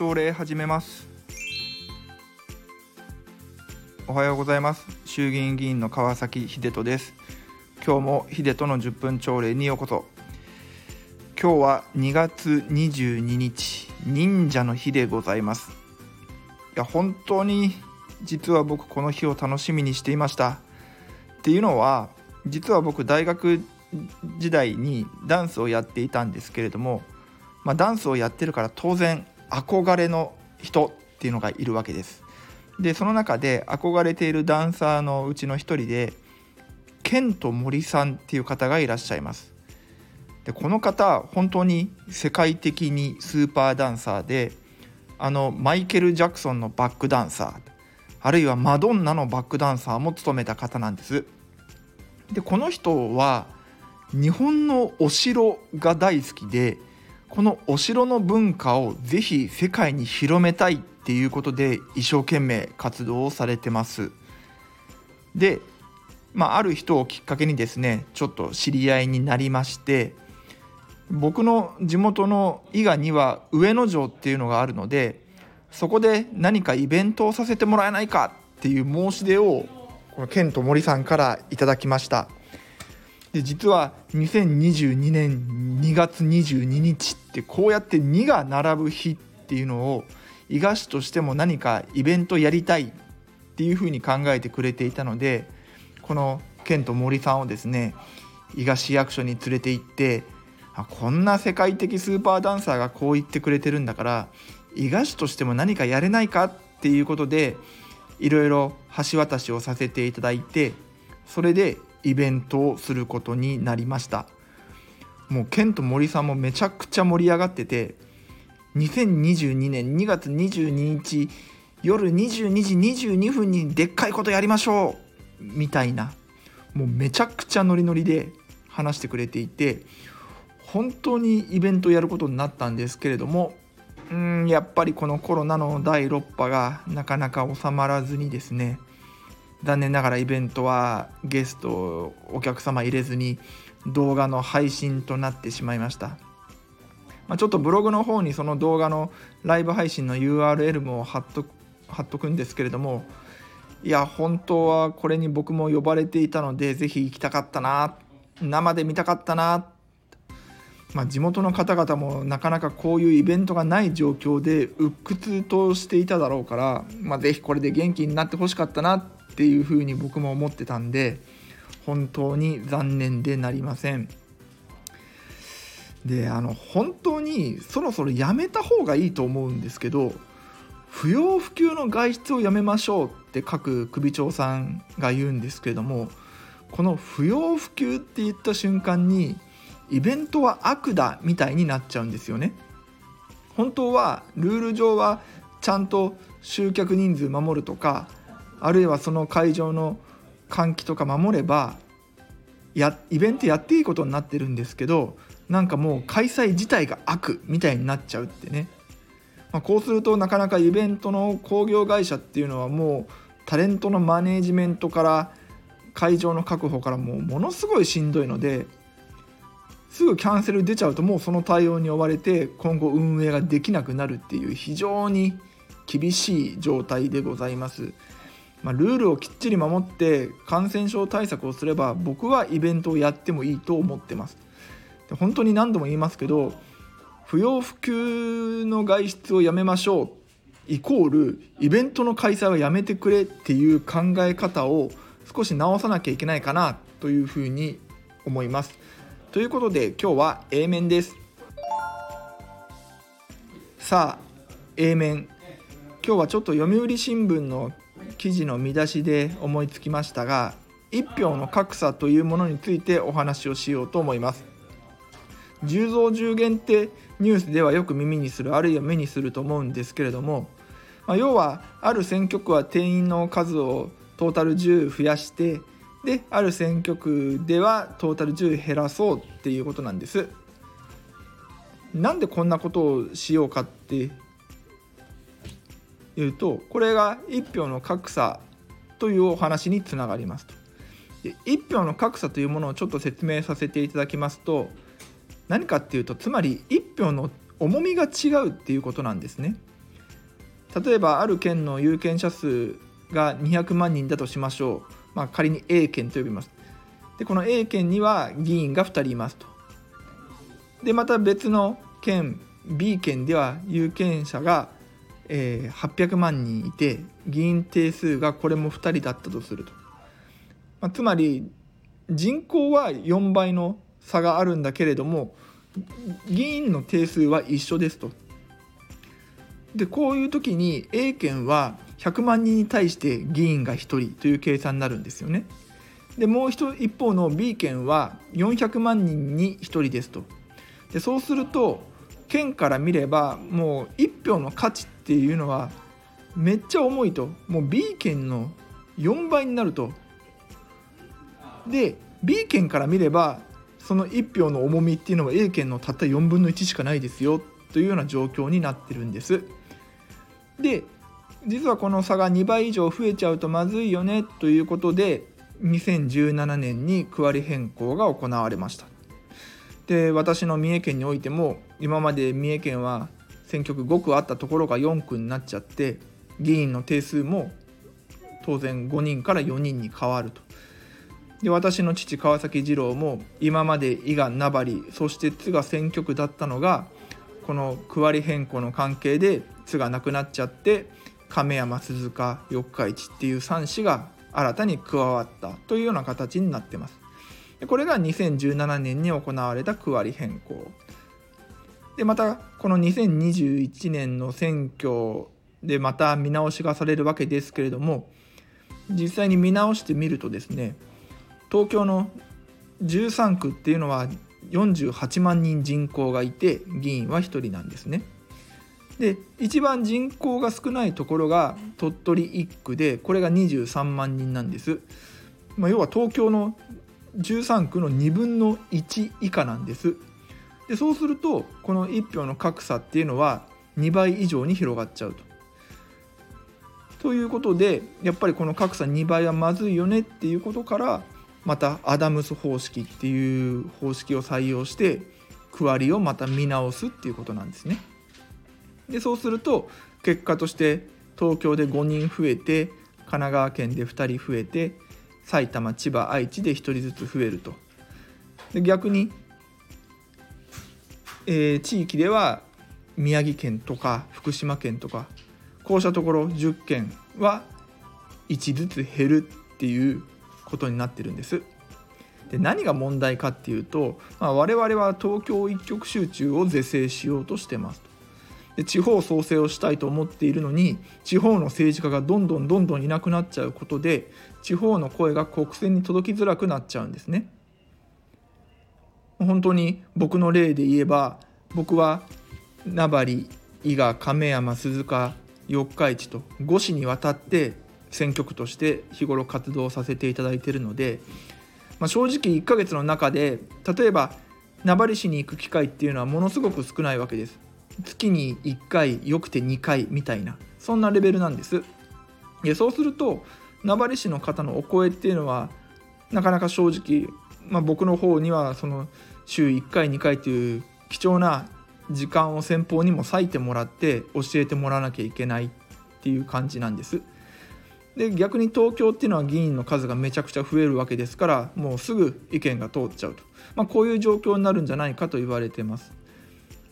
朝礼始めます。おはようございます。衆議院議員の川崎秀人です。今日も秀人の10分朝礼にようこそ今日は2月22日忍者の日でございます。いや本当に実は僕この日を楽しみにしていました。っていうのは実は僕大学時代にダンスをやっていたんですけれども、まあ、ダンスをやってるから当然憧れの人っていうのがいるわけです。でその中で憧れているダンサーのうちの一人でケント森さんっていう方がいらっしゃいます。でこの方本当に世界的にスーパーダンサーであのマイケル・ジャクソンのバックダンサーあるいはマドンナのバックダンサーも務めた方なんです。でこの人は日本のお城が大好きでこのお城の文化をぜひ世界に広めたいっていうことで一生懸命活動をされてます。で、まあ、ある人をきっかけにですねちょっと知り合いになりまして僕の地元の伊賀には上野城っていうのがあるのでそこで何かイベントをさせてもらえないかっていう申し出をこのケント森さんからいただきましたで実は2022年2月22日ってこうやって2が並ぶ日っていうのを伊賀市としても何かイベントやりたいっていうふうに考えてくれていたのでこのケント森さんをですね伊賀市役所に連れて行ってあこんな世界的スーパーダンサーがこう言ってくれてるんだから伊賀市としても何かやれないかっていうことでいろいろ橋渡しをさせていただいてそれでイベントをすることになりました。もうケンと森さんもめちゃくちゃ盛り上がってて2022年2月22日夜22時22分にでっかいことやりましょうみたいなもうめちゃくちゃノリノリで話してくれていて本当にイベントをやることになったんですけれどもうんやっぱりこのコロナの第6波がなかなか収まらずにですね残念ながらイベントはゲストお客様入れずに動画の配信となってしまいました、まあ、ちょっとブログの方にその動画のライブ配信の URL も貼っと貼っとくんですけれどもいや本当はこれに僕も呼ばれていたので是非行きたかったな生で見たかったなまあ、地元の方々もなかなかこういうイベントがない状況で鬱屈としていただろうから、まあ、ぜひこれで元気になってほしかったなっっていうふうに僕も思ってたんで本当に残念でなりません。であの本当にそろそろやめた方がいいと思うんですけど不要不急の外出をやめましょうって各首長さんが言うんですけれどもこの不要不急って言った瞬間にイベントは悪だみたいになっちゃうんですよね。本当はルール上はちゃんと集客人数守るとかあるいはその会場の換気とか守ればやイベントやっていいことになってるんですけどなんかもう開催自体が悪みたいになっちゃうってね、まあ、こうするとなかなかイベントの興行会社っていうのはもうタレントのマネージメントから会場の確保からもうものすごいしんどいのですぐキャンセル出ちゃうともうその対応に追われて今後運営ができなくなるっていう非常に厳しい状態でございます。まあ、ルールをきっちり守って感染症対策をすれば僕はイベントをやってもいいと思ってます。で本当に何度も言いますけど不要不急の外出をやめましょうイコールイベントの開催はやめてくれっていう考え方を少し直さなきゃいけないかなというふうに思います。ということで今日は A 面ですさあ A 面今日はちょっと読売新聞の記事の見出しで思いつきましたが1票の格差というものについてお話をしようと思います。10増10減ってニュースではよく耳にするあるいは目にすると思うんですけれども、まあ、要はある選挙区は定員の数をトータル10増やしてである選挙区ではトータル10減らそうっていうことなんです。なんでこんなことをしようかっていうとこれが1票の格差というお話につながりますと。で1票の格差というものをちょっと説明させていただきますと何かっていうとつまり1票の重みが違うっていうことなんですね。例えばある県の有権者数が200万人だとしましょう、まあ、仮に A 県と呼びます。でこの A 県には議員が2人いますと。でまた別の県 B 県では有権者が、えー、800万人いて議員定数がこれも2人だったとすると、まあ、つまり人口は4倍の差があるんだけれども議員の定数は一緒ですと。でこういう時に A 県は100万人に対して議員が1人という計算になるんですよね。でもう一方の B 県は400万人に1人ですと。でそうすると県から見ればもう1票の価値っていうのはめっちゃ重いともう B 県の4倍になると。で B 県から見ればその1票の重みっていうのは A 県のたった4分の1しかないですよというような状況になってるんです。で実はこの差が2倍以上増えちゃうとまずいよねということで2017年に区割り変更が行われましたで私の三重県においても今まで三重県は選挙区5区あったところが4区になっちゃって議員の定数も当然5人から4人に変わると。で私の父川崎二郎も今まで伊賀名張そして津が選挙区だったのがこの区割り変更の関係で津がなくなっちゃって亀山鈴鹿四日市っていう3市が新たに加わったというような形になってます。これが2017年に行われた区割り変更でまたこの2021年の選挙でまた見直しがされるわけですけれども実際に見直してみるとですね東京の13区っていうのは48万人人口がいて議員は1人なんですね。で一番人口が少ないところが鳥取1区でこれが23万人なんです。まあ、要は東京の13区の2分の1以下なんです。でそうするとこの1票の格差っていうのは2倍以上に広がっちゃうと。ということでやっぱりこの格差2倍はまずいよねっていうことからまたアダムス方式っていう方式を採用して区割りをまた見直すっていうことなんですね。でそうすると結果として東京で5人増えて神奈川県で2人増えて埼玉千葉愛知で1人ずつ増えると。で逆に、えー、地域では宮城県とか福島県とかこうしたところ10県は1ずつ減るっていうことになってるんです。で何が問題かっていうと、まあ、我々は東京一極集中を是正しようとしてます地方創生をしたいと思っているのに地方の政治家がどんどんどんどんいなくなっちゃうことで地方の声が国政に届きづらくなっちゃうんですね。本当に僕の例で言えば僕は名張伊賀亀山鈴鹿四日市と5市にわたって選挙区として日頃活動させていただいているので、まあ、正直1ヶ月の中で例えば名張市に行く機会っていうのはものすごく少ないわけです月に1回よくて2回みたいなそんなレベルなんですでそうすると名張市の方のお声っていうのはなかなか正直、まあ、僕の方にはその週1回2回という貴重な時間を先方にも割いてもらって教えてもらわなきゃいけないっていう感じなんです。で逆に東京っていうのは議員の数がめちゃくちゃ増えるわけですからもうすぐ意見が通っちゃうと、まあ、こういう状況になるんじゃないかと言われてます。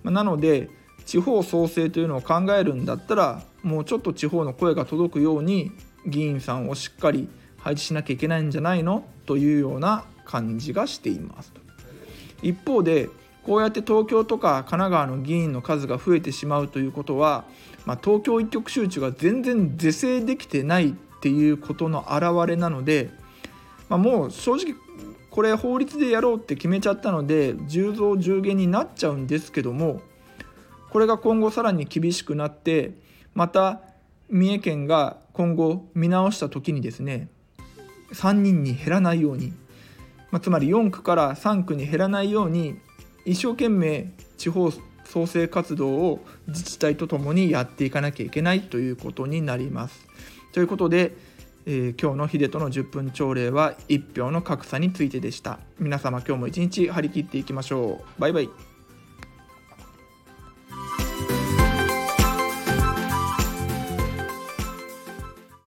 まあ、なので地方創生というのを考えるんだったらもうちょっと地方の声が届くように議員さんをしっかり配置しなきゃいけないんじゃないのというような感じがしています。一方でこうやって東京とか神奈川の議員の数が増えてしまうということは、まあ、東京一極集中が全然是正できてないっていうことの表れなので、まあ、もう正直これ法律でやろうって決めちゃったので10増10減になっちゃうんですけどもこれが今後さらに厳しくなってまた三重県が今後見直した時にですね3人に減らないように、まあ、つまり4区から3区に減らないように一生懸命地方創生活動を自治体とともにやっていかなきゃいけないということになります。ということで、えー、今日の秀人の10分朝礼は1票の格差についてでした。皆様今日も一日張り切っていきましょう。バイバイ。